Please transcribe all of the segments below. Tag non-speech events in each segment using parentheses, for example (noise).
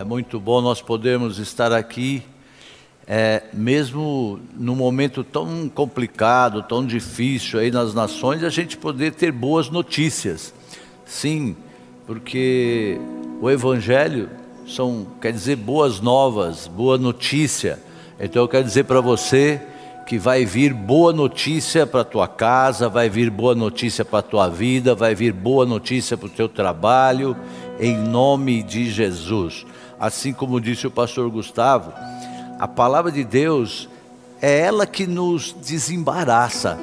É muito bom nós podermos estar aqui, é, mesmo num momento tão complicado, tão difícil aí nas nações, a gente poder ter boas notícias. Sim, porque o Evangelho são, quer dizer, boas novas, boa notícia. Então eu quero dizer para você que vai vir boa notícia para tua casa, vai vir boa notícia para tua vida, vai vir boa notícia para o teu trabalho, em nome de Jesus. Assim como disse o pastor Gustavo, a palavra de Deus é ela que nos desembaraça,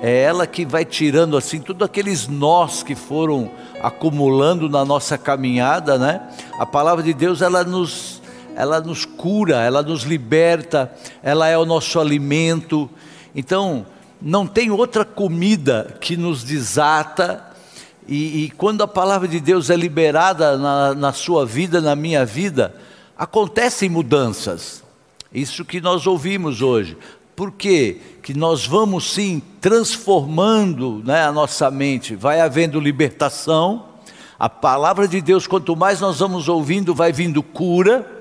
é ela que vai tirando assim todos aqueles nós que foram acumulando na nossa caminhada, né? A palavra de Deus ela nos ela nos cura, ela nos liberta, ela é o nosso alimento. Então, não tem outra comida que nos desata. E, e quando a palavra de Deus é liberada na, na sua vida, na minha vida, acontecem mudanças. Isso que nós ouvimos hoje. Por quê? Que nós vamos sim transformando né, a nossa mente, vai havendo libertação. A palavra de Deus, quanto mais nós vamos ouvindo, vai vindo cura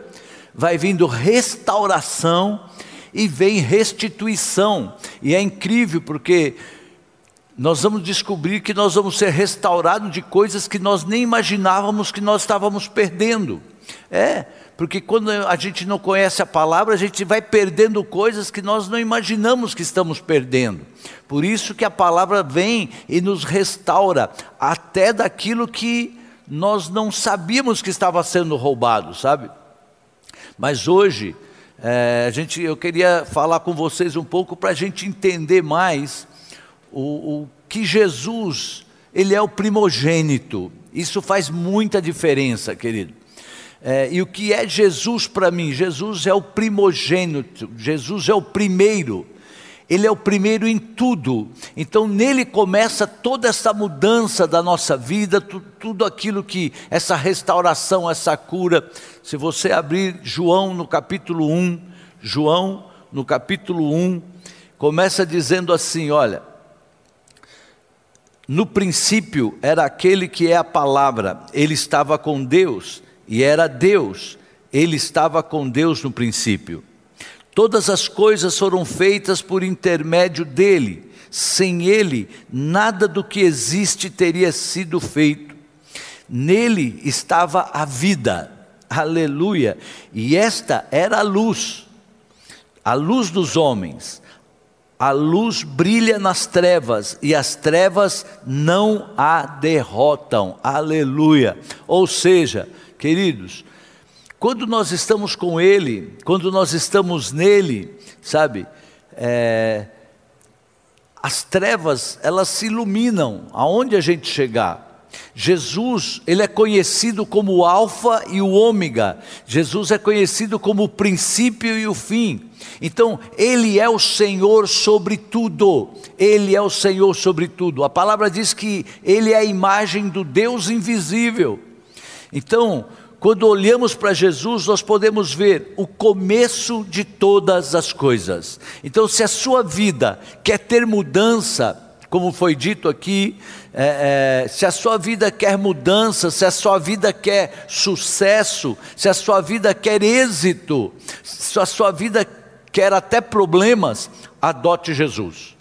vai vindo restauração e vem restituição. E é incrível porque nós vamos descobrir que nós vamos ser restaurados de coisas que nós nem imaginávamos que nós estávamos perdendo. É, porque quando a gente não conhece a palavra, a gente vai perdendo coisas que nós não imaginamos que estamos perdendo. Por isso que a palavra vem e nos restaura até daquilo que nós não sabíamos que estava sendo roubado, sabe? Mas hoje, é, a gente, eu queria falar com vocês um pouco para a gente entender mais o, o que Jesus, Ele é o primogênito. Isso faz muita diferença, querido. É, e o que é Jesus para mim? Jesus é o primogênito, Jesus é o primeiro. Ele é o primeiro em tudo. Então nele começa toda essa mudança da nossa vida, tu, tudo aquilo que, essa restauração, essa cura. Se você abrir João no capítulo 1, João no capítulo 1, começa dizendo assim: olha. No princípio era aquele que é a palavra, ele estava com Deus e era Deus, ele estava com Deus no princípio. Todas as coisas foram feitas por intermédio dele. Sem ele, nada do que existe teria sido feito. Nele estava a vida. Aleluia. E esta era a luz, a luz dos homens. A luz brilha nas trevas e as trevas não a derrotam. Aleluia. Ou seja, queridos, quando nós estamos com Ele, quando nós estamos nele, sabe, é, as trevas elas se iluminam aonde a gente chegar. Jesus, ele é conhecido como o alfa e o ômega. Jesus é conhecido como o princípio e o fim. Então, ele é o Senhor sobre tudo. Ele é o Senhor sobre tudo. A palavra diz que ele é a imagem do Deus invisível. Então, quando olhamos para Jesus, nós podemos ver o começo de todas as coisas. Então, se a sua vida quer ter mudança, como foi dito aqui, é, é, se a sua vida quer mudança, se a sua vida quer sucesso, se a sua vida quer êxito, se a sua vida quer até problemas, adote Jesus.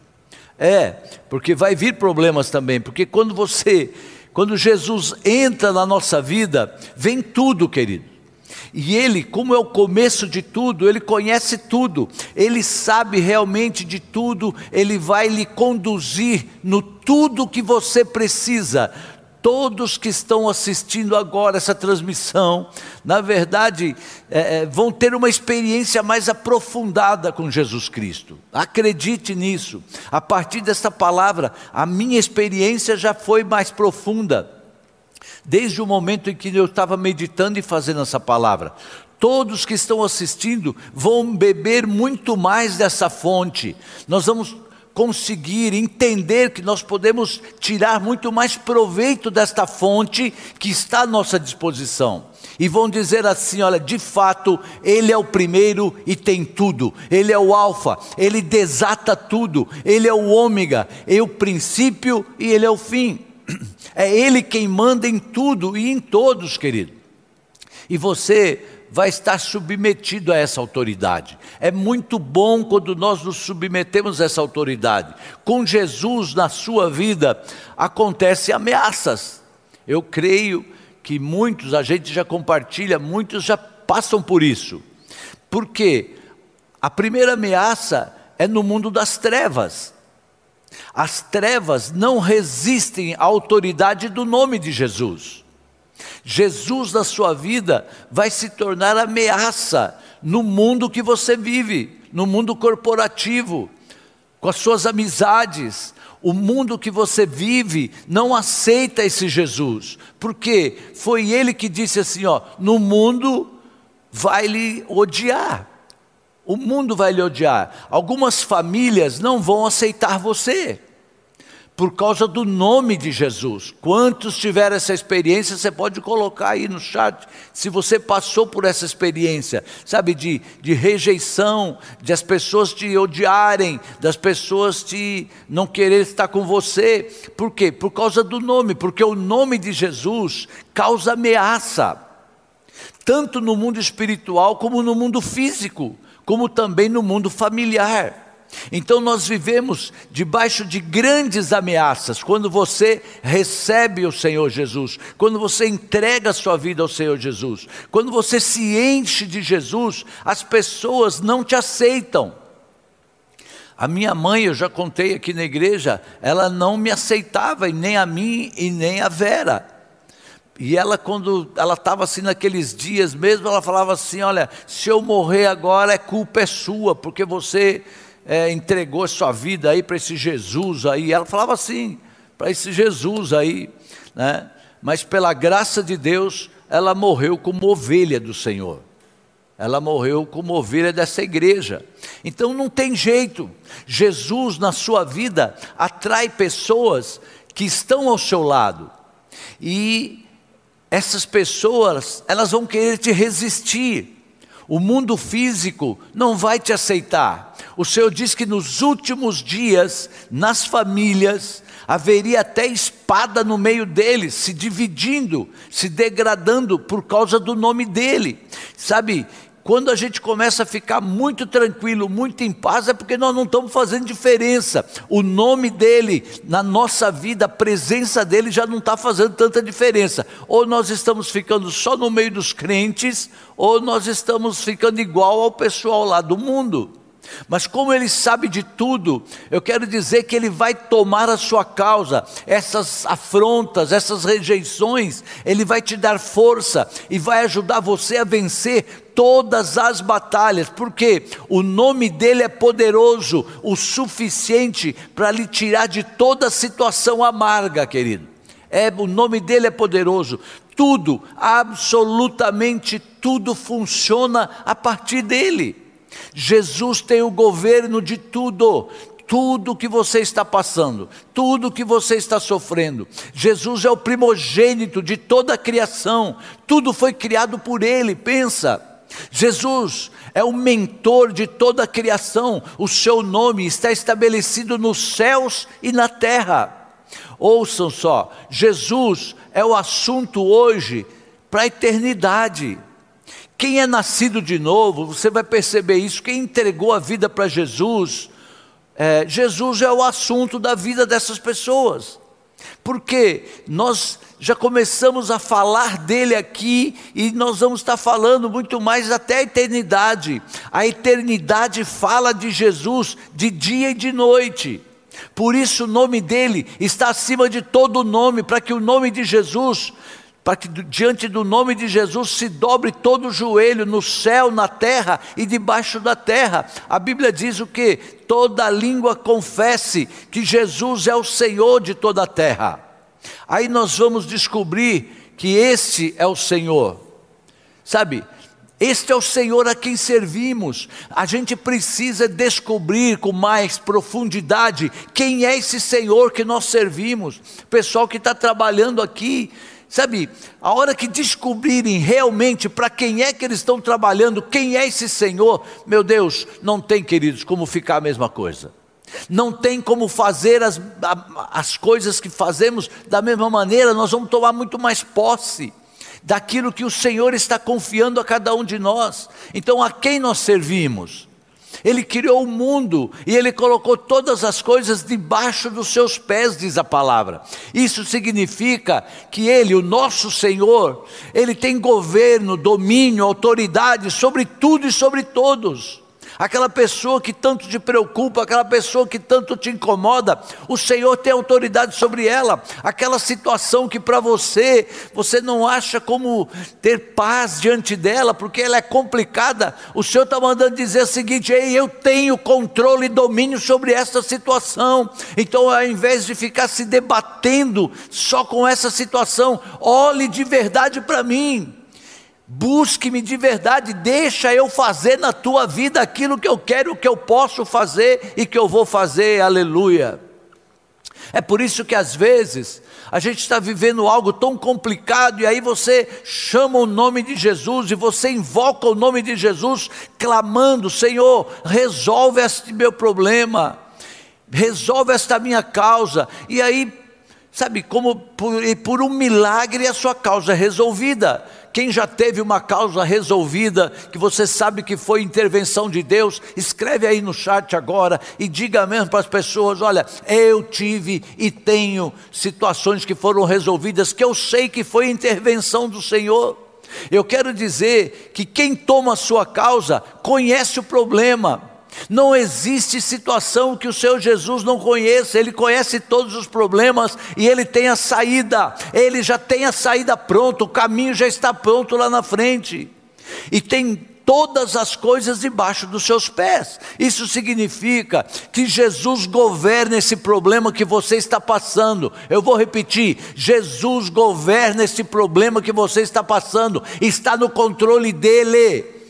É, porque vai vir problemas também, porque quando você quando Jesus entra na nossa vida, vem tudo, querido. E Ele, como é o começo de tudo, Ele conhece tudo, Ele sabe realmente de tudo, Ele vai lhe conduzir no tudo que você precisa, todos que estão assistindo agora essa transmissão, na verdade, é, é, vão ter uma experiência mais aprofundada com Jesus Cristo. Acredite nisso. A partir dessa palavra, a minha experiência já foi mais profunda. Desde o momento em que eu estava meditando e fazendo essa palavra, todos que estão assistindo vão beber muito mais dessa fonte. Nós vamos conseguir entender que nós podemos tirar muito mais proveito desta fonte que está à nossa disposição. E vão dizer assim: olha, de fato, Ele é o primeiro e tem tudo, Ele é o Alfa, Ele desata tudo, Ele é o Ômega, é o princípio e Ele é o fim. (clears throat) É Ele quem manda em tudo e em todos, querido. E você vai estar submetido a essa autoridade. É muito bom quando nós nos submetemos a essa autoridade. Com Jesus na sua vida acontecem ameaças. Eu creio que muitos, a gente já compartilha, muitos já passam por isso. Por quê? A primeira ameaça é no mundo das trevas. As trevas não resistem à autoridade do nome de Jesus. Jesus na sua vida vai se tornar ameaça no mundo que você vive, no mundo corporativo, com as suas amizades. O mundo que você vive não aceita esse Jesus, porque foi ele que disse assim: ó, no mundo vai lhe odiar. O mundo vai lhe odiar. Algumas famílias não vão aceitar você por causa do nome de Jesus. Quantos tiveram essa experiência, você pode colocar aí no chat, se você passou por essa experiência, sabe, de, de rejeição, de as pessoas te odiarem, das pessoas te não querer estar com você. Por quê? Por causa do nome, porque o nome de Jesus causa ameaça, tanto no mundo espiritual como no mundo físico, como também no mundo familiar. Então nós vivemos debaixo de grandes ameaças quando você recebe o Senhor Jesus, quando você entrega a sua vida ao Senhor Jesus, quando você se enche de Jesus, as pessoas não te aceitam. A minha mãe, eu já contei aqui na igreja, ela não me aceitava, e nem a mim e nem a Vera. E ela, quando ela estava assim naqueles dias mesmo, ela falava assim: Olha, se eu morrer agora, é culpa é sua, porque você é, entregou sua vida aí para esse Jesus aí. Ela falava assim, para esse Jesus aí, né? Mas pela graça de Deus, ela morreu como ovelha do Senhor. Ela morreu como ovelha dessa igreja. Então não tem jeito. Jesus na sua vida atrai pessoas que estão ao seu lado. E essas pessoas, elas vão querer te resistir. O mundo físico não vai te aceitar. O Senhor diz que nos últimos dias, nas famílias, haveria até espada no meio deles, se dividindo, se degradando por causa do nome dele. Sabe, quando a gente começa a ficar muito tranquilo, muito em paz, é porque nós não estamos fazendo diferença. O nome dele na nossa vida, a presença dele já não está fazendo tanta diferença. Ou nós estamos ficando só no meio dos crentes, ou nós estamos ficando igual ao pessoal lá do mundo. Mas como ele sabe de tudo, eu quero dizer que ele vai tomar a sua causa, essas afrontas, essas rejeições, ele vai te dar força e vai ajudar você a vencer todas as batalhas, porque o nome dele é poderoso o suficiente para lhe tirar de toda situação amarga, querido. É, o nome dele é poderoso. Tudo, absolutamente tudo funciona a partir dele. Jesus tem o governo de tudo, tudo que você está passando, tudo que você está sofrendo. Jesus é o primogênito de toda a criação, tudo foi criado por Ele, pensa. Jesus é o mentor de toda a criação, o seu nome está estabelecido nos céus e na terra. Ouçam só, Jesus é o assunto hoje para a eternidade. Quem é nascido de novo, você vai perceber isso. Quem entregou a vida para Jesus, é, Jesus é o assunto da vida dessas pessoas. Porque nós já começamos a falar dele aqui e nós vamos estar falando muito mais até a eternidade. A eternidade fala de Jesus de dia e de noite. Por isso o nome dele está acima de todo nome, para que o nome de Jesus para que diante do nome de Jesus se dobre todo o joelho no céu, na terra e debaixo da terra. A Bíblia diz o que? Toda língua confesse que Jesus é o Senhor de toda a terra. Aí nós vamos descobrir que este é o Senhor. Sabe? Este é o Senhor a quem servimos. A gente precisa descobrir com mais profundidade quem é esse Senhor que nós servimos. Pessoal que está trabalhando aqui, Sabe, a hora que descobrirem realmente para quem é que eles estão trabalhando, quem é esse Senhor, meu Deus, não tem, queridos, como ficar a mesma coisa. Não tem como fazer as, as coisas que fazemos da mesma maneira, nós vamos tomar muito mais posse daquilo que o Senhor está confiando a cada um de nós. Então, a quem nós servimos? Ele criou o mundo e ele colocou todas as coisas debaixo dos seus pés, diz a palavra. Isso significa que ele, o nosso Senhor, ele tem governo, domínio, autoridade sobre tudo e sobre todos aquela pessoa que tanto te preocupa, aquela pessoa que tanto te incomoda, o Senhor tem autoridade sobre ela. Aquela situação que para você, você não acha como ter paz diante dela, porque ela é complicada, o Senhor está mandando dizer o seguinte: Ei, eu tenho controle e domínio sobre essa situação. Então, ao invés de ficar se debatendo só com essa situação, olhe de verdade para mim. Busque-me de verdade, deixa eu fazer na tua vida aquilo que eu quero, que eu posso fazer e que eu vou fazer, aleluia. É por isso que às vezes a gente está vivendo algo tão complicado e aí você chama o nome de Jesus e você invoca o nome de Jesus, clamando: Senhor, resolve este meu problema, resolve esta minha causa, e aí, sabe, como por, por um milagre a sua causa é resolvida. Quem já teve uma causa resolvida, que você sabe que foi intervenção de Deus, escreve aí no chat agora e diga mesmo para as pessoas: olha, eu tive e tenho situações que foram resolvidas, que eu sei que foi intervenção do Senhor. Eu quero dizer que quem toma a sua causa conhece o problema não existe situação que o Senhor Jesus não conheça, Ele conhece todos os problemas e Ele tem a saída, Ele já tem a saída pronta, o caminho já está pronto lá na frente, e tem todas as coisas debaixo dos seus pés. Isso significa que Jesus governa esse problema que você está passando. Eu vou repetir: Jesus governa esse problema que você está passando, está no controle dele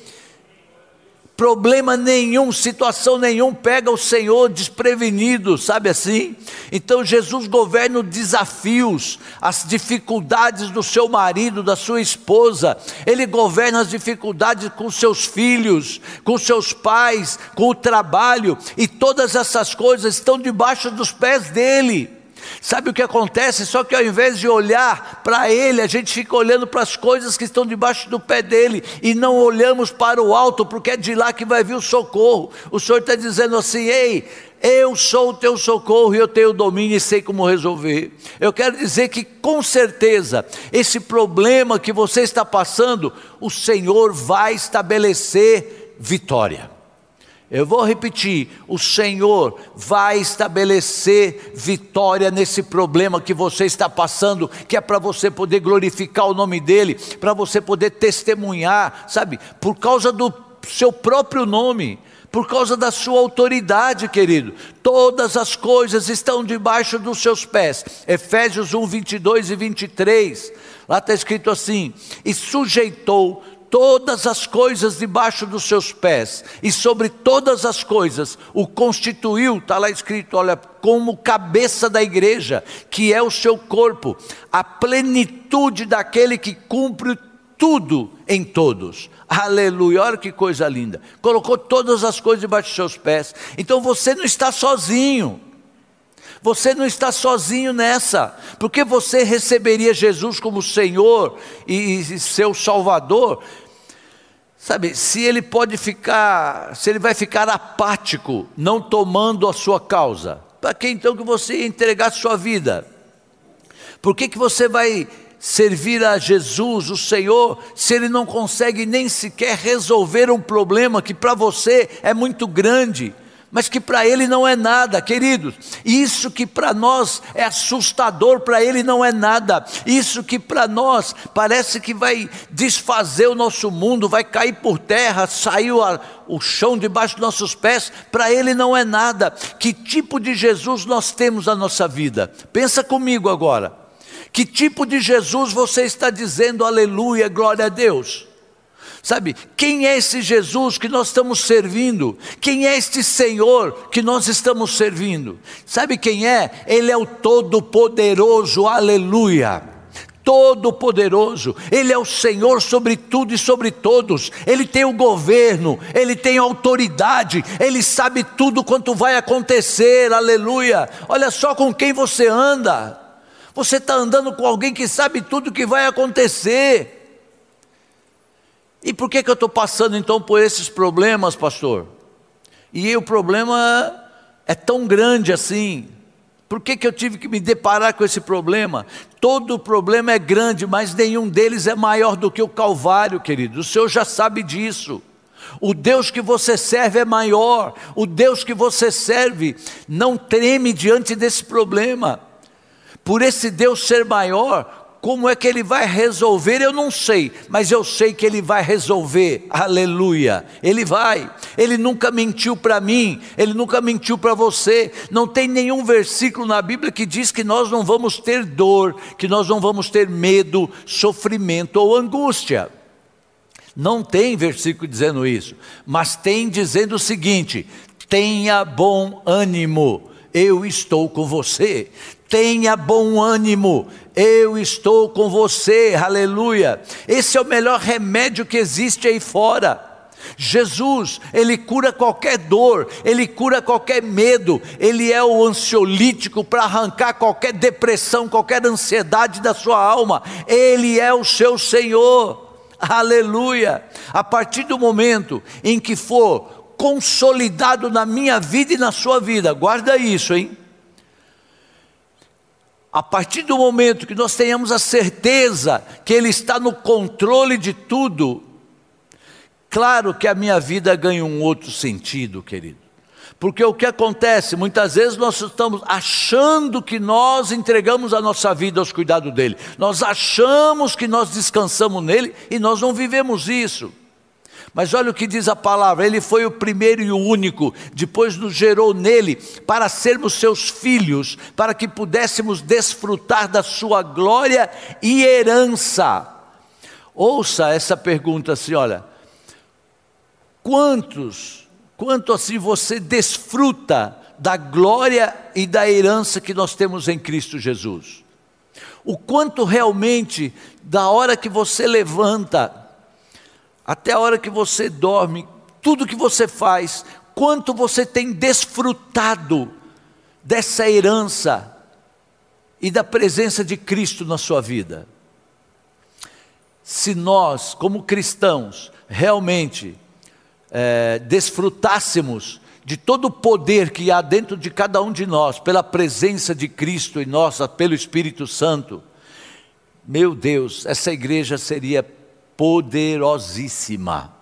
problema nenhum, situação nenhum pega o Senhor desprevenido, sabe assim? Então Jesus governa os desafios, as dificuldades do seu marido, da sua esposa, ele governa as dificuldades com seus filhos, com seus pais, com o trabalho, e todas essas coisas estão debaixo dos pés dele. Sabe o que acontece? Só que ao invés de olhar para Ele, a gente fica olhando para as coisas que estão debaixo do pé dele e não olhamos para o alto, porque é de lá que vai vir o socorro. O Senhor está dizendo assim: ei, eu sou o teu socorro e eu tenho domínio e sei como resolver. Eu quero dizer que com certeza esse problema que você está passando, o Senhor vai estabelecer vitória. Eu vou repetir: o Senhor vai estabelecer vitória nesse problema que você está passando, que é para você poder glorificar o nome dEle, para você poder testemunhar, sabe, por causa do seu próprio nome por causa da sua autoridade, querido. Todas as coisas estão debaixo dos seus pés. Efésios 1, 22 e 23. Lá está escrito assim: E sujeitou todas as coisas debaixo dos seus pés, e sobre todas as coisas o constituiu, está lá escrito, olha, como cabeça da igreja, que é o seu corpo, a plenitude daquele que cumpre tudo em todos. Aleluia, olha que coisa linda. Colocou todas as coisas debaixo dos seus pés. Então você não está sozinho. Você não está sozinho nessa, porque você receberia Jesus como Senhor e, e seu Salvador Sabe, se ele pode ficar, se ele vai ficar apático, não tomando a sua causa, para que então que você entregar sua vida? Por que, que você vai servir a Jesus, o Senhor, se ele não consegue nem sequer resolver um problema que para você é muito grande? Mas que para ele não é nada, queridos. Isso que para nós é assustador, para ele não é nada. Isso que para nós parece que vai desfazer o nosso mundo, vai cair por terra, saiu a, o chão debaixo dos nossos pés, para ele não é nada. Que tipo de Jesus nós temos na nossa vida? Pensa comigo agora. Que tipo de Jesus você está dizendo aleluia, glória a Deus? Sabe, quem é esse Jesus que nós estamos servindo? Quem é este Senhor que nós estamos servindo? Sabe quem é? Ele é o Todo-Poderoso, aleluia. Todo-Poderoso, Ele é o Senhor sobre tudo e sobre todos, Ele tem o governo, Ele tem autoridade, Ele sabe tudo quanto vai acontecer, aleluia. Olha só com quem você anda, você está andando com alguém que sabe tudo que vai acontecer. E por que, que eu estou passando então por esses problemas, pastor? E o problema é tão grande assim. Por que, que eu tive que me deparar com esse problema? Todo problema é grande, mas nenhum deles é maior do que o Calvário, querido. O Senhor já sabe disso. O Deus que você serve é maior. O Deus que você serve não treme diante desse problema. Por esse Deus ser maior, como é que ele vai resolver? Eu não sei, mas eu sei que ele vai resolver. Aleluia. Ele vai. Ele nunca mentiu para mim, ele nunca mentiu para você. Não tem nenhum versículo na Bíblia que diz que nós não vamos ter dor, que nós não vamos ter medo, sofrimento ou angústia. Não tem versículo dizendo isso, mas tem dizendo o seguinte: tenha bom ânimo, eu estou com você tenha bom ânimo, eu estou com você, aleluia. Esse é o melhor remédio que existe aí fora. Jesus, ele cura qualquer dor, ele cura qualquer medo, ele é o ansiolítico para arrancar qualquer depressão, qualquer ansiedade da sua alma, ele é o seu Senhor, aleluia. A partir do momento em que for consolidado na minha vida e na sua vida, guarda isso, hein? A partir do momento que nós tenhamos a certeza que Ele está no controle de tudo, claro que a minha vida ganha um outro sentido, querido. Porque o que acontece, muitas vezes nós estamos achando que nós entregamos a nossa vida aos cuidados dele, nós achamos que nós descansamos nele e nós não vivemos isso. Mas olha o que diz a palavra: Ele foi o primeiro e o único, depois nos gerou nele para sermos seus filhos, para que pudéssemos desfrutar da sua glória e herança. Ouça essa pergunta assim: olha, quantos, quanto assim você desfruta da glória e da herança que nós temos em Cristo Jesus? O quanto realmente, da hora que você levanta, até a hora que você dorme, tudo que você faz, quanto você tem desfrutado dessa herança e da presença de Cristo na sua vida. Se nós, como cristãos, realmente é, desfrutássemos de todo o poder que há dentro de cada um de nós, pela presença de Cristo em nós, pelo Espírito Santo, meu Deus, essa igreja seria poderosíssima.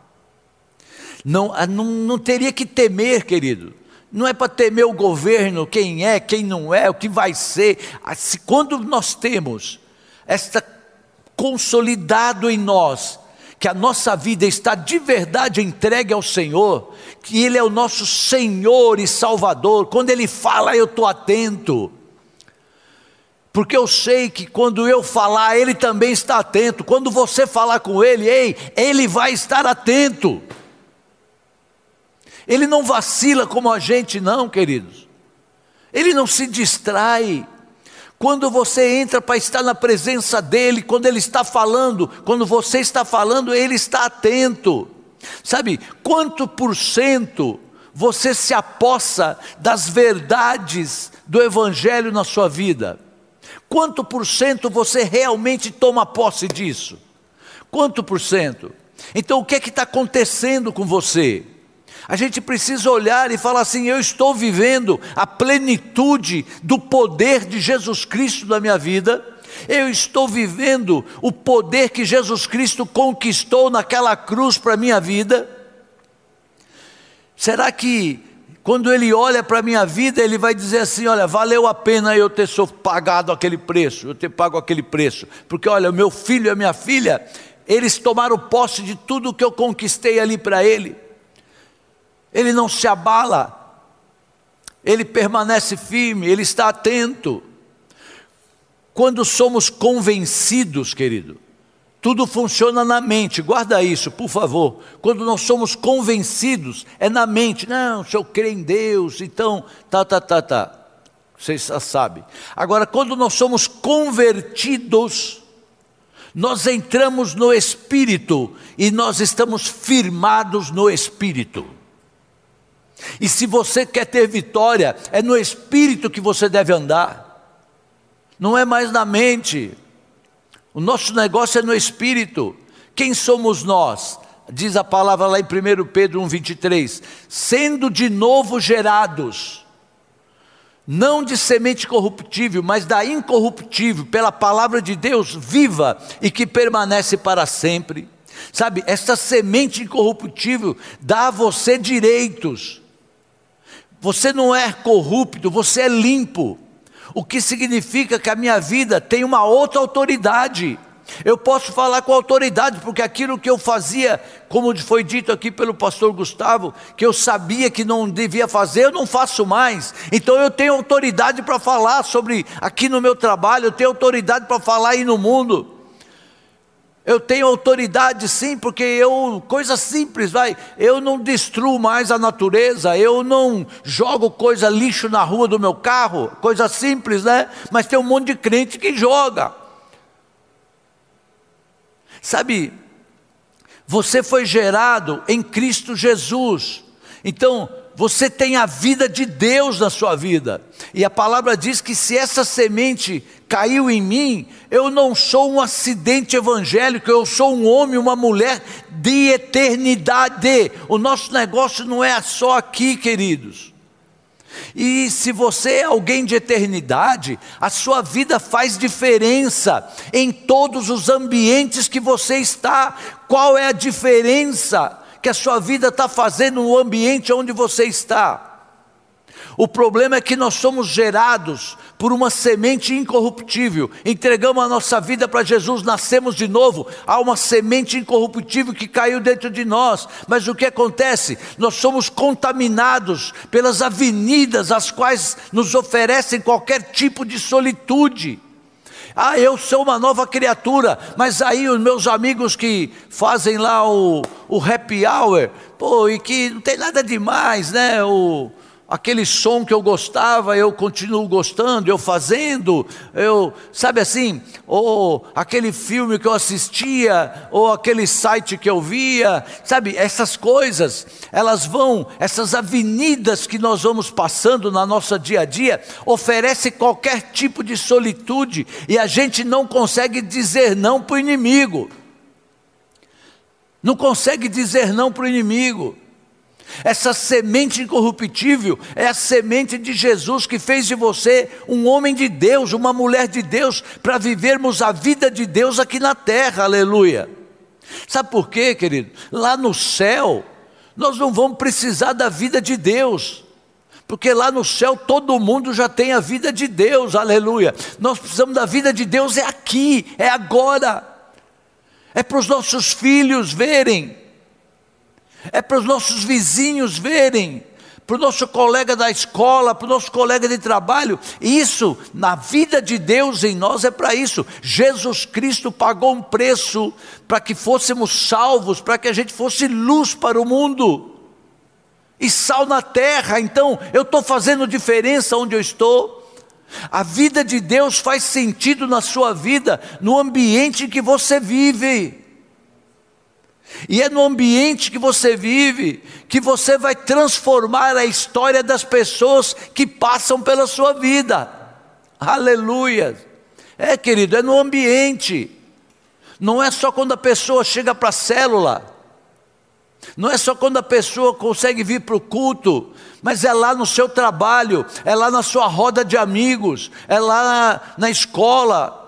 Não, ah, não, não teria que temer, querido. Não é para temer o governo, quem é, quem não é, o que vai ser. Ah, quando nós temos esta consolidado em nós, que a nossa vida está de verdade entregue ao Senhor, que Ele é o nosso Senhor e Salvador, quando Ele fala, eu estou atento porque eu sei que quando eu falar, ele também está atento. Quando você falar com ele, ei, ele vai estar atento. Ele não vacila como a gente, não, queridos. Ele não se distrai. Quando você entra para estar na presença dele, quando ele está falando, quando você está falando, ele está atento. Sabe, quanto por cento você se apossa das verdades do Evangelho na sua vida? Quanto por cento você realmente toma posse disso? Quanto por cento? Então o que é que está acontecendo com você? A gente precisa olhar e falar assim: eu estou vivendo a plenitude do poder de Jesus Cristo na minha vida, eu estou vivendo o poder que Jesus Cristo conquistou naquela cruz para a minha vida. Será que quando ele olha para a minha vida, ele vai dizer assim: olha, valeu a pena eu ter pagado aquele preço, eu ter pago aquele preço, porque olha, o meu filho e a minha filha, eles tomaram posse de tudo que eu conquistei ali para ele. Ele não se abala, ele permanece firme, ele está atento. Quando somos convencidos, querido, tudo funciona na mente, guarda isso, por favor. Quando nós somos convencidos, é na mente. Não, se eu creio em Deus, então, tá, tá, tá, tá. Vocês já sabem. Agora, quando nós somos convertidos, nós entramos no Espírito e nós estamos firmados no Espírito. E se você quer ter vitória, é no Espírito que você deve andar, não é mais na mente. O nosso negócio é no espírito. Quem somos nós? diz a palavra lá em 1 Pedro 1,23: sendo de novo gerados, não de semente corruptível, mas da incorruptível, pela palavra de Deus viva e que permanece para sempre. Sabe, essa semente incorruptível dá a você direitos. Você não é corrupto, você é limpo. O que significa que a minha vida tem uma outra autoridade. Eu posso falar com autoridade, porque aquilo que eu fazia, como foi dito aqui pelo pastor Gustavo, que eu sabia que não devia fazer, eu não faço mais. Então eu tenho autoridade para falar sobre aqui no meu trabalho, eu tenho autoridade para falar aí no mundo. Eu tenho autoridade sim, porque eu, coisa simples, vai, eu não destruo mais a natureza, eu não jogo coisa lixo na rua do meu carro, coisa simples, né? Mas tem um monte de crente que joga. Sabe, você foi gerado em Cristo Jesus. Então, você tem a vida de Deus na sua vida. E a palavra diz que se essa semente caiu em mim, eu não sou um acidente evangélico, eu sou um homem, uma mulher de eternidade. O nosso negócio não é só aqui, queridos. E se você é alguém de eternidade, a sua vida faz diferença em todos os ambientes que você está. Qual é a diferença que a sua vida está fazendo no ambiente onde você está? O problema é que nós somos gerados por uma semente incorruptível. Entregamos a nossa vida para Jesus, nascemos de novo. Há uma semente incorruptível que caiu dentro de nós. Mas o que acontece? Nós somos contaminados pelas avenidas as quais nos oferecem qualquer tipo de solitude. Ah, eu sou uma nova criatura, mas aí os meus amigos que fazem lá o, o happy hour, pô, e que não tem nada demais, né? O, aquele som que eu gostava, eu continuo gostando, eu fazendo, eu, sabe assim, ou aquele filme que eu assistia, ou aquele site que eu via, sabe, essas coisas, elas vão, essas avenidas que nós vamos passando na nossa dia a dia, oferece qualquer tipo de solitude, e a gente não consegue dizer não para o inimigo, não consegue dizer não para o inimigo, essa semente incorruptível é a semente de Jesus que fez de você um homem de Deus, uma mulher de Deus, para vivermos a vida de Deus aqui na terra, aleluia. Sabe por quê, querido? Lá no céu, nós não vamos precisar da vida de Deus, porque lá no céu todo mundo já tem a vida de Deus, aleluia. Nós precisamos da vida de Deus, é aqui, é agora, é para os nossos filhos verem é para os nossos vizinhos verem, para o nosso colega da escola, para o nosso colega de trabalho. Isso, na vida de Deus em nós, é para isso. Jesus Cristo pagou um preço para que fôssemos salvos, para que a gente fosse luz para o mundo e sal na terra. Então, eu estou fazendo diferença onde eu estou. A vida de Deus faz sentido na sua vida, no ambiente em que você vive. E é no ambiente que você vive que você vai transformar a história das pessoas que passam pela sua vida. Aleluia. É, querido, é no ambiente. Não é só quando a pessoa chega para a célula. Não é só quando a pessoa consegue vir para o culto, mas é lá no seu trabalho, é lá na sua roda de amigos, é lá na, na escola,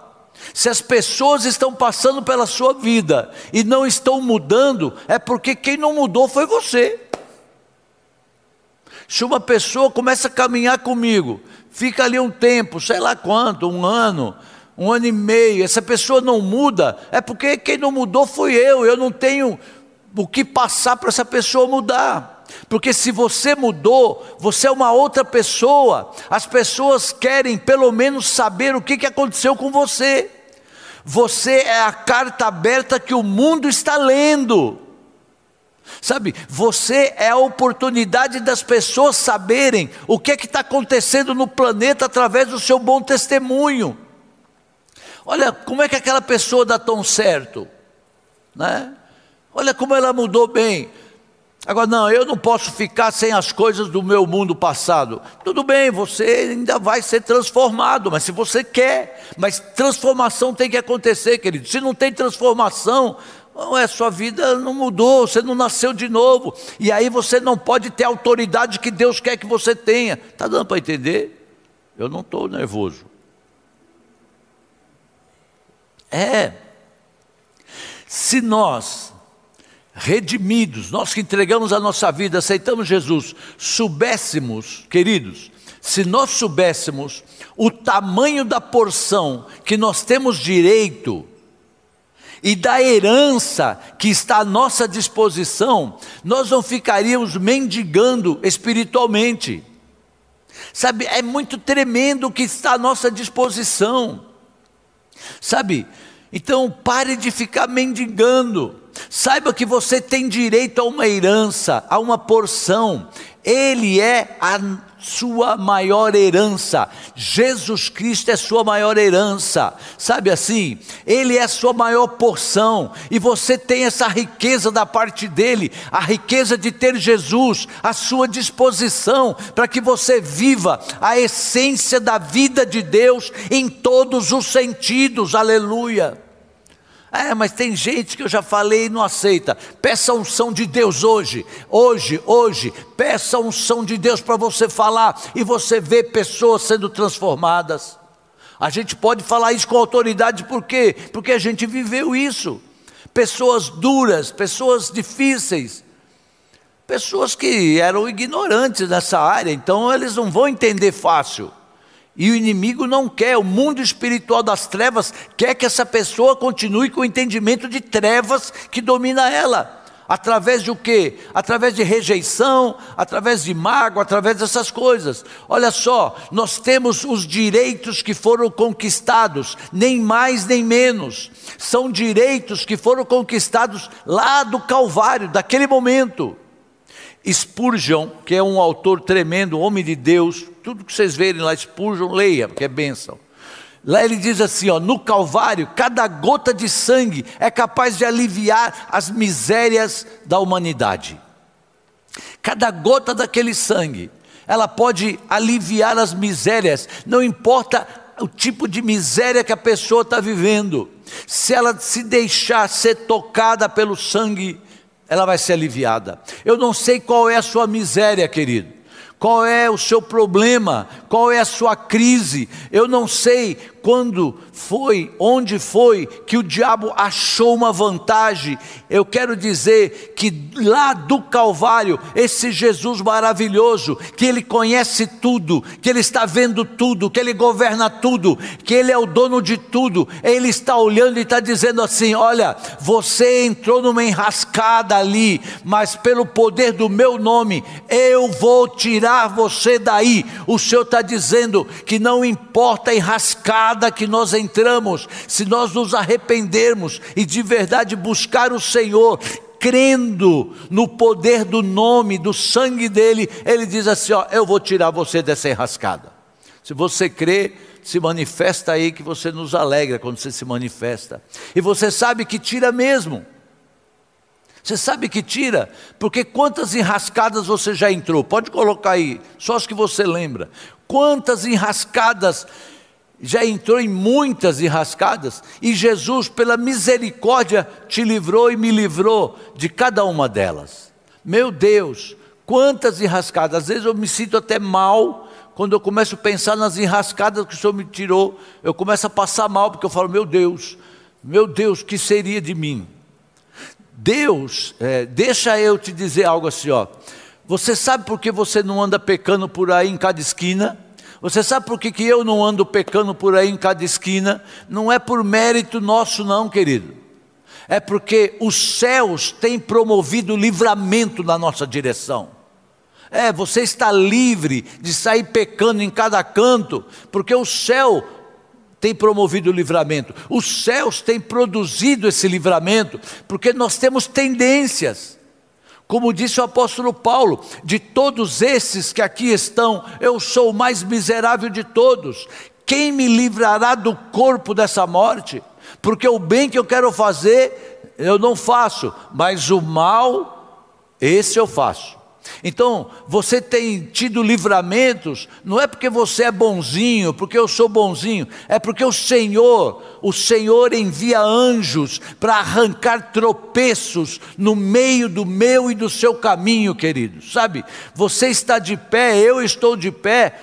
se as pessoas estão passando pela sua vida e não estão mudando, é porque quem não mudou foi você. Se uma pessoa começa a caminhar comigo, fica ali um tempo, sei lá quanto, um ano, um ano e meio, essa pessoa não muda, é porque quem não mudou foi eu, eu não tenho o que passar para essa pessoa mudar. Porque se você mudou, você é uma outra pessoa. As pessoas querem pelo menos saber o que, aconteceu com você. Você é a carta aberta que o mundo está lendo. Sabe, você é a oportunidade das pessoas saberem o que é que está acontecendo no planeta através do seu bom testemunho. Olha como é que aquela pessoa dá tão certo, né? Olha como ela mudou bem. Agora, não, eu não posso ficar sem as coisas do meu mundo passado. Tudo bem, você ainda vai ser transformado, mas se você quer, mas transformação tem que acontecer, querido. Se não tem transformação, é sua vida não mudou, você não nasceu de novo. E aí você não pode ter a autoridade que Deus quer que você tenha. Está dando para entender? Eu não estou nervoso. É. Se nós, redimidos, nós que entregamos a nossa vida, aceitamos Jesus, soubéssemos, queridos, se nós soubéssemos o tamanho da porção que nós temos direito e da herança que está à nossa disposição, nós não ficaríamos mendigando espiritualmente. Sabe, é muito tremendo o que está à nossa disposição. Sabe, então pare de ficar mendigando. Saiba que você tem direito a uma herança, a uma porção. Ele é a sua maior herança. Jesus Cristo é sua maior herança. Sabe assim? Ele é a sua maior porção. E você tem essa riqueza da parte dele, a riqueza de ter Jesus à sua disposição, para que você viva a essência da vida de Deus em todos os sentidos. Aleluia. É, mas tem gente que eu já falei e não aceita. Peça a unção de Deus hoje, hoje, hoje. Peça a unção de Deus para você falar e você vê pessoas sendo transformadas. A gente pode falar isso com autoridade, por quê? Porque a gente viveu isso. Pessoas duras, pessoas difíceis, pessoas que eram ignorantes nessa área, então eles não vão entender fácil. E o inimigo não quer, o mundo espiritual das trevas quer que essa pessoa continue com o entendimento de trevas que domina ela. Através de o quê? Através de rejeição, através de mágoa, através dessas coisas. Olha só, nós temos os direitos que foram conquistados, nem mais nem menos. São direitos que foram conquistados lá do Calvário, daquele momento. Spurgeon, que é um autor tremendo, homem de Deus, tudo que vocês verem lá, Spurgeon, leia, porque é bênção. Lá ele diz assim: ó, no Calvário, cada gota de sangue é capaz de aliviar as misérias da humanidade. Cada gota daquele sangue, ela pode aliviar as misérias, não importa o tipo de miséria que a pessoa está vivendo, se ela se deixar ser tocada pelo sangue ela vai ser aliviada. Eu não sei qual é a sua miséria, querido. Qual é o seu problema? Qual é a sua crise? Eu não sei quando foi, onde foi que o diabo achou uma vantagem. Eu quero dizer que lá do Calvário, esse Jesus maravilhoso, que ele conhece tudo, que ele está vendo tudo, que ele governa tudo, que ele é o dono de tudo, ele está olhando e está dizendo assim: Olha, você entrou numa enrascada ali, mas pelo poder do meu nome, eu vou tirar você daí. O Senhor está dizendo que não importa enrascada que nós entramos, se nós nos arrependermos e de verdade buscar o Senhor, crendo no poder do nome, do sangue dele, ele diz assim: Ó, eu vou tirar você dessa enrascada. Se você crê, se manifesta aí que você nos alegra quando você se manifesta. E você sabe que tira mesmo. Você sabe que tira? Porque quantas enrascadas você já entrou? Pode colocar aí, só as que você lembra. Quantas enrascadas já entrou em muitas enrascadas, e Jesus, pela misericórdia, te livrou e me livrou de cada uma delas. Meu Deus, quantas enrascadas! Às vezes eu me sinto até mal quando eu começo a pensar nas enrascadas que o Senhor me tirou, eu começo a passar mal, porque eu falo, meu Deus, meu Deus, que seria de mim? Deus, é, deixa eu te dizer algo assim, ó. Você sabe por que você não anda pecando por aí em cada esquina? Você sabe por que, que eu não ando pecando por aí em cada esquina? Não é por mérito nosso, não, querido. É porque os céus têm promovido livramento na nossa direção. É, você está livre de sair pecando em cada canto, porque o céu tem promovido o livramento. Os céus têm produzido esse livramento, porque nós temos tendências. Como disse o apóstolo Paulo, de todos esses que aqui estão, eu sou o mais miserável de todos. Quem me livrará do corpo dessa morte? Porque o bem que eu quero fazer, eu não faço, mas o mal, esse eu faço. Então, você tem tido livramentos, não é porque você é bonzinho, porque eu sou bonzinho, é porque o Senhor, o Senhor envia anjos para arrancar tropeços no meio do meu e do seu caminho, querido. Sabe? Você está de pé, eu estou de pé,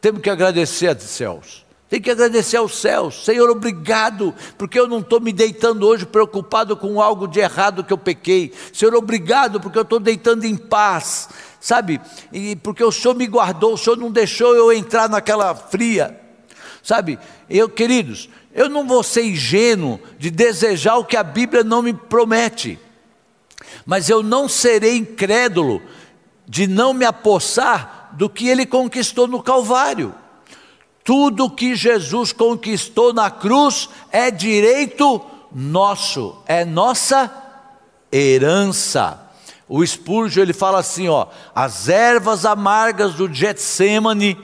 temos que agradecer a céus. Tem que agradecer aos céus, Senhor, obrigado, porque eu não estou me deitando hoje preocupado com algo de errado que eu pequei. Senhor, obrigado, porque eu estou deitando em paz, sabe? E porque o Senhor me guardou, o Senhor não deixou eu entrar naquela fria, sabe? Eu, queridos, eu não vou ser ingênuo de desejar o que a Bíblia não me promete, mas eu não serei incrédulo de não me apossar do que Ele conquistou no Calvário. Tudo que Jesus conquistou na cruz é direito nosso, é nossa herança. O Spurgeon ele fala assim, ó, as ervas amargas do Getsemane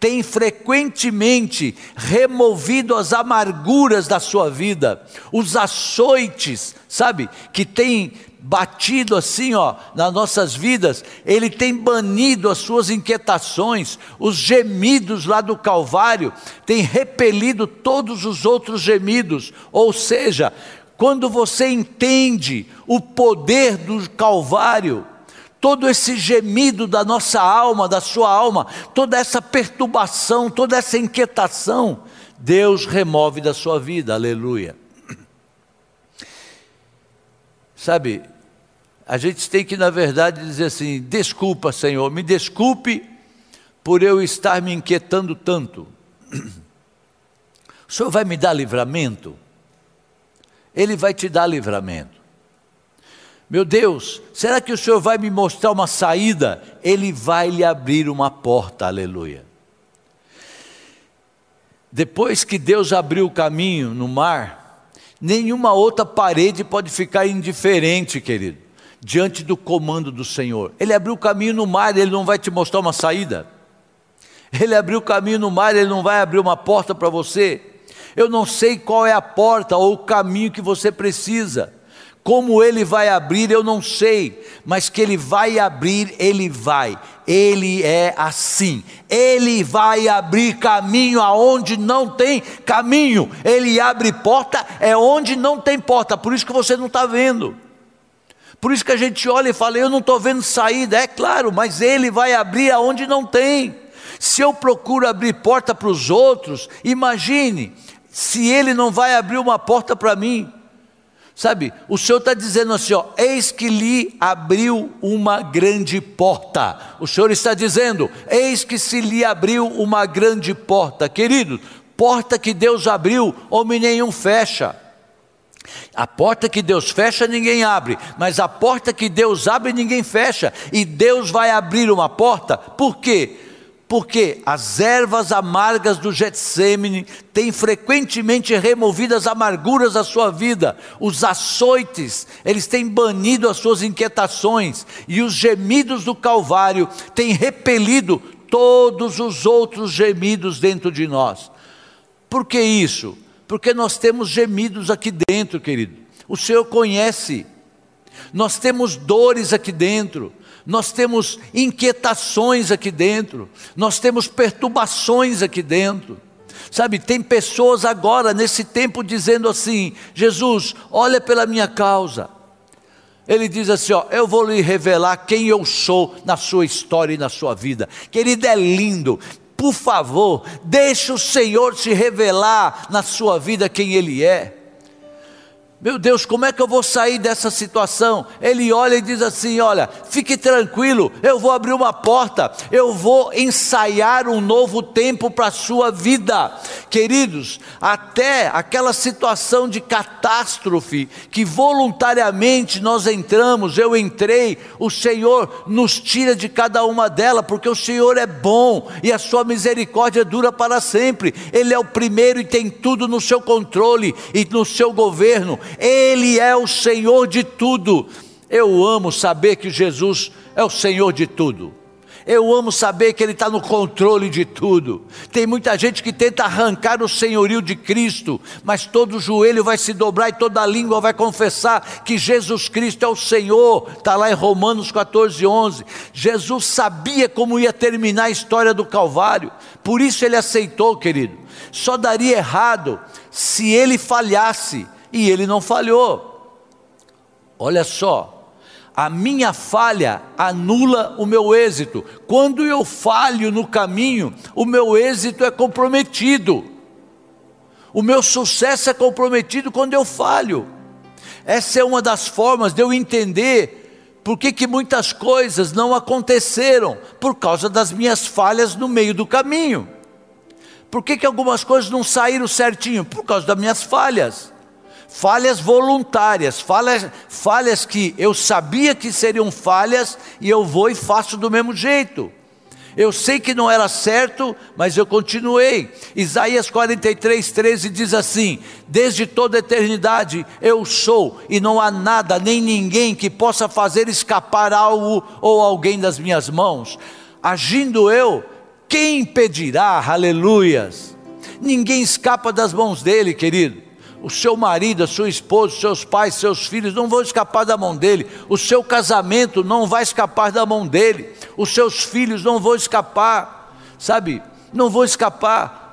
têm frequentemente removido as amarguras da sua vida, os açoites, sabe, que tem batido assim, ó, nas nossas vidas, ele tem banido as suas inquietações, os gemidos lá do Calvário, tem repelido todos os outros gemidos, ou seja, quando você entende o poder do Calvário, todo esse gemido da nossa alma, da sua alma, toda essa perturbação, toda essa inquietação, Deus remove da sua vida, aleluia. Sabe, a gente tem que, na verdade, dizer assim: desculpa, Senhor, me desculpe por eu estar me inquietando tanto. O Senhor vai me dar livramento? Ele vai te dar livramento. Meu Deus, será que o Senhor vai me mostrar uma saída? Ele vai lhe abrir uma porta, aleluia. Depois que Deus abriu o caminho no mar, nenhuma outra parede pode ficar indiferente, querido diante do comando do Senhor. Ele abriu o caminho no mar, ele não vai te mostrar uma saída. Ele abriu o caminho no mar, ele não vai abrir uma porta para você. Eu não sei qual é a porta ou o caminho que você precisa. Como ele vai abrir, eu não sei, mas que ele vai abrir, ele vai. Ele é assim. Ele vai abrir caminho aonde não tem caminho. Ele abre porta é onde não tem porta. Por isso que você não está vendo. Por isso que a gente olha e fala: eu não estou vendo saída. É claro, mas Ele vai abrir aonde não tem. Se eu procuro abrir porta para os outros, imagine se Ele não vai abrir uma porta para mim. Sabe, o Senhor está dizendo assim: ó, eis que lhe abriu uma grande porta. O Senhor está dizendo: eis que se lhe abriu uma grande porta. Querido, porta que Deus abriu, homem nenhum fecha. A porta que Deus fecha, ninguém abre, mas a porta que Deus abre, ninguém fecha. E Deus vai abrir uma porta, por quê? Porque as ervas amargas do Getsemane têm frequentemente removido as amarguras da sua vida, os açoites, eles têm banido as suas inquietações, e os gemidos do Calvário têm repelido todos os outros gemidos dentro de nós. Por que isso? Porque nós temos gemidos aqui dentro, querido. O Senhor conhece. Nós temos dores aqui dentro, nós temos inquietações aqui dentro, nós temos perturbações aqui dentro. Sabe, tem pessoas agora nesse tempo dizendo assim: Jesus, olha pela minha causa. Ele diz assim: ó, eu vou lhe revelar quem eu sou na sua história e na sua vida. Querido, é lindo por favor, deixe o Senhor se revelar na sua vida quem Ele é. Meu Deus, como é que eu vou sair dessa situação? Ele olha e diz assim: Olha, fique tranquilo, eu vou abrir uma porta, eu vou ensaiar um novo tempo para a sua vida. Queridos, até aquela situação de catástrofe que voluntariamente nós entramos, eu entrei, o Senhor nos tira de cada uma delas, porque o Senhor é bom e a sua misericórdia dura para sempre. Ele é o primeiro e tem tudo no seu controle e no seu governo ele é o Senhor de tudo. Eu amo saber que Jesus é o Senhor de tudo. Eu amo saber que Ele está no controle de tudo. Tem muita gente que tenta arrancar o senhorio de Cristo, mas todo joelho vai se dobrar e toda língua vai confessar que Jesus Cristo é o Senhor. Está lá em Romanos 14, 11. Jesus sabia como ia terminar a história do Calvário, por isso Ele aceitou, querido. Só daria errado se Ele falhasse, e Ele não falhou. Olha só, a minha falha anula o meu êxito. Quando eu falho no caminho, o meu êxito é comprometido. O meu sucesso é comprometido quando eu falho. Essa é uma das formas de eu entender por que, que muitas coisas não aconteceram, por causa das minhas falhas no meio do caminho. Por que, que algumas coisas não saíram certinho? Por causa das minhas falhas falhas voluntárias, falhas, falhas que eu sabia que seriam falhas e eu vou e faço do mesmo jeito. Eu sei que não era certo, mas eu continuei. Isaías 43, 13 diz assim: Desde toda a eternidade eu sou, e não há nada nem ninguém que possa fazer escapar algo ou alguém das minhas mãos. Agindo eu, quem impedirá? Aleluias. Ninguém escapa das mãos dele, querido o seu marido, a sua esposa, seus pais, seus filhos não vão escapar da mão dele, o seu casamento não vai escapar da mão dele, os seus filhos não vão escapar, sabe? Não vão escapar.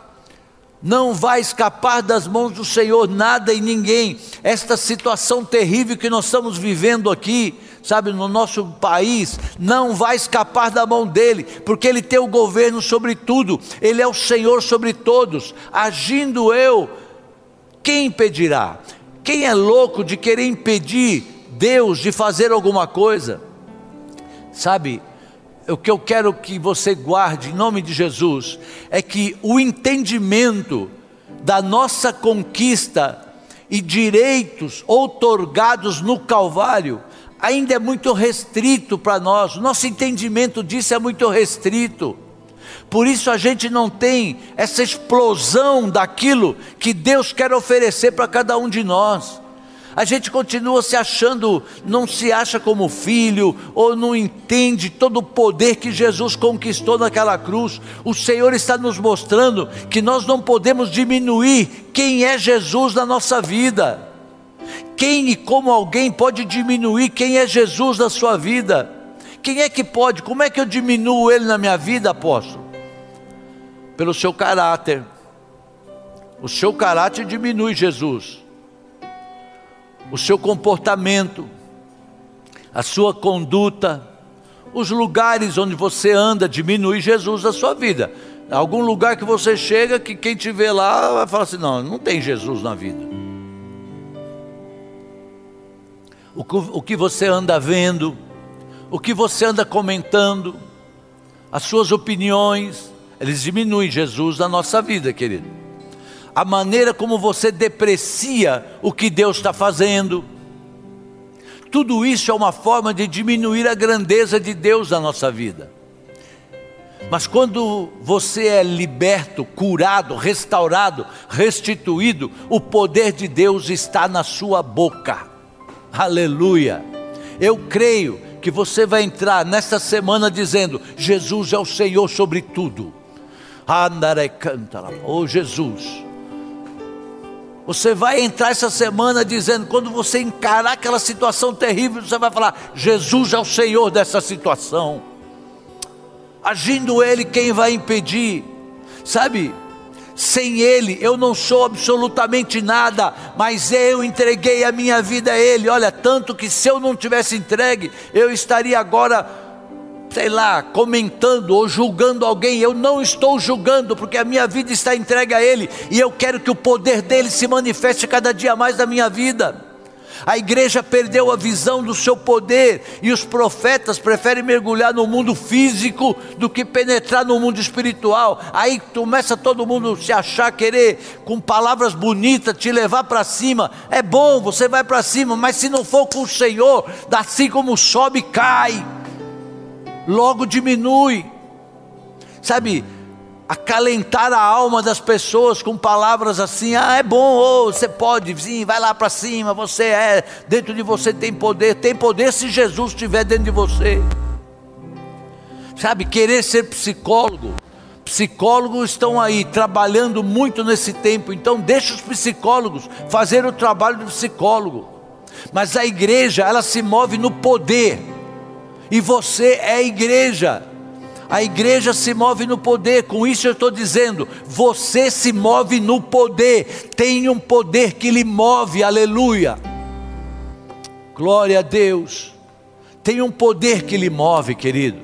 Não vai escapar das mãos do Senhor nada e ninguém. Esta situação terrível que nós estamos vivendo aqui, sabe, no nosso país, não vai escapar da mão dele, porque ele tem o governo sobre tudo, ele é o Senhor sobre todos. Agindo eu, quem impedirá? Quem é louco de querer impedir Deus de fazer alguma coisa? Sabe, o que eu quero que você guarde em nome de Jesus é que o entendimento da nossa conquista e direitos outorgados no Calvário ainda é muito restrito para nós, nosso entendimento disso é muito restrito. Por isso a gente não tem essa explosão daquilo que Deus quer oferecer para cada um de nós. A gente continua se achando, não se acha como filho, ou não entende todo o poder que Jesus conquistou naquela cruz. O Senhor está nos mostrando que nós não podemos diminuir quem é Jesus na nossa vida. Quem e como alguém pode diminuir quem é Jesus na sua vida? Quem é que pode? Como é que eu diminuo ele na minha vida, apóstolo? Pelo seu caráter. O seu caráter diminui Jesus. O seu comportamento, a sua conduta, os lugares onde você anda diminui Jesus da sua vida. Algum lugar que você chega que quem te vê lá vai falar assim: não, não tem Jesus na vida. O que, o que você anda vendo, o que você anda comentando, as suas opiniões, eles diminuem Jesus na nossa vida, querido. A maneira como você deprecia o que Deus está fazendo, tudo isso é uma forma de diminuir a grandeza de Deus na nossa vida. Mas quando você é liberto, curado, restaurado, restituído, o poder de Deus está na sua boca. Aleluia. Eu creio que você vai entrar nesta semana dizendo: Jesus é o Senhor sobre tudo. Oh Jesus. Você vai entrar essa semana dizendo, quando você encarar aquela situação terrível, você vai falar: Jesus é o Senhor dessa situação. Agindo Ele, quem vai impedir? Sabe, sem Ele eu não sou absolutamente nada, mas eu entreguei a minha vida a Ele. Olha, tanto que se eu não tivesse entregue, eu estaria agora sei lá, comentando ou julgando alguém, eu não estou julgando, porque a minha vida está entregue a Ele, e eu quero que o poder dele se manifeste cada dia mais na minha vida. A igreja perdeu a visão do seu poder e os profetas preferem mergulhar no mundo físico do que penetrar no mundo espiritual. Aí começa todo mundo se achar, querer com palavras bonitas te levar para cima. É bom, você vai para cima, mas se não for com o Senhor, assim como sobe, cai logo diminui. Sabe, acalentar a alma das pessoas com palavras assim: ah, é bom, oh, você pode, sim, vai lá para cima, você é, dentro de você tem poder, tem poder se Jesus estiver dentro de você. sabe, querer ser psicólogo. Psicólogos estão aí trabalhando muito nesse tempo, então deixa os psicólogos fazer o trabalho do psicólogo. Mas a igreja, ela se move no poder. E você é a igreja. A igreja se move no poder, com isso eu estou dizendo, você se move no poder, tem um poder que lhe move, aleluia. Glória a Deus, tem um poder que lhe move, querido,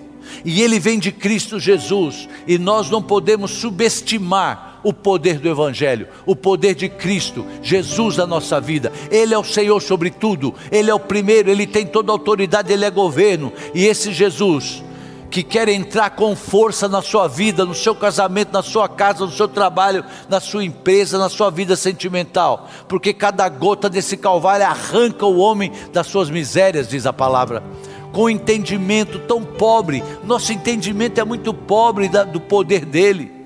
e ele vem de Cristo Jesus, e nós não podemos subestimar o poder do Evangelho, o poder de Cristo, Jesus na nossa vida. Ele é o Senhor sobre tudo, Ele é o primeiro, Ele tem toda a autoridade, Ele é governo, e esse Jesus que quer entrar com força na sua vida, no seu casamento, na sua casa, no seu trabalho, na sua empresa, na sua vida sentimental, porque cada gota desse calvário arranca o homem das suas misérias, diz a palavra. Com entendimento tão pobre, nosso entendimento é muito pobre do poder dele,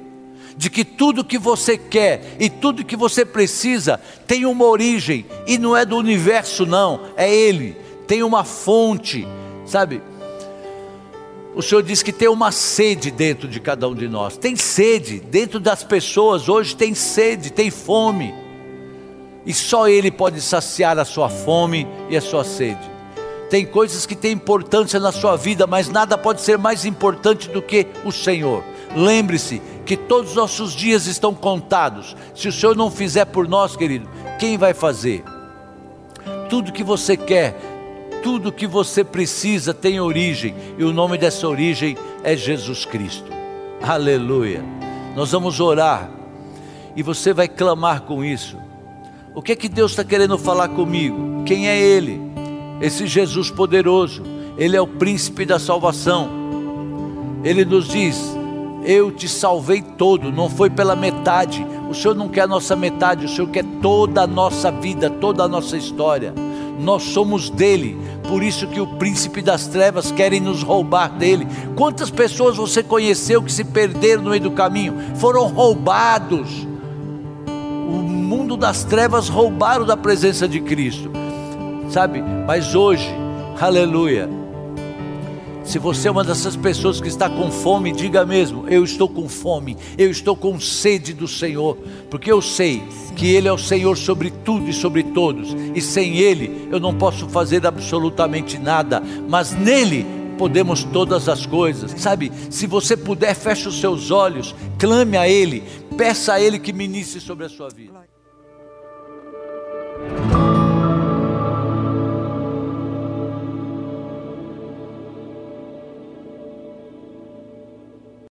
de que tudo que você quer e tudo que você precisa tem uma origem, e não é do universo, não, é ele, tem uma fonte, sabe? O Senhor diz que tem uma sede dentro de cada um de nós. Tem sede dentro das pessoas hoje tem sede, tem fome. E só ele pode saciar a sua fome e a sua sede. Tem coisas que têm importância na sua vida, mas nada pode ser mais importante do que o Senhor. Lembre-se que todos os nossos dias estão contados. Se o Senhor não fizer por nós, querido, quem vai fazer? Tudo que você quer tudo que você precisa tem origem, e o nome dessa origem é Jesus Cristo. Aleluia. Nós vamos orar e você vai clamar com isso. O que é que Deus está querendo falar comigo? Quem é Ele? Esse Jesus poderoso, Ele é o príncipe da salvação. Ele nos diz: Eu te salvei todo, não foi pela metade. O Senhor não quer a nossa metade, o Senhor quer toda a nossa vida, toda a nossa história nós somos dele, por isso que o príncipe das trevas querem nos roubar dele. Quantas pessoas você conheceu que se perderam no meio do caminho? Foram roubados. O mundo das trevas roubaram da presença de Cristo, sabe? Mas hoje, aleluia, se você é uma dessas pessoas que está com fome, diga mesmo: Eu estou com fome, eu estou com sede do Senhor, porque eu sei que Ele é o Senhor sobre tudo e sobre todos, e sem Ele eu não posso fazer absolutamente nada, mas nele podemos todas as coisas. Sabe, se você puder, feche os seus olhos, clame a Ele, peça a Ele que ministre sobre a sua vida.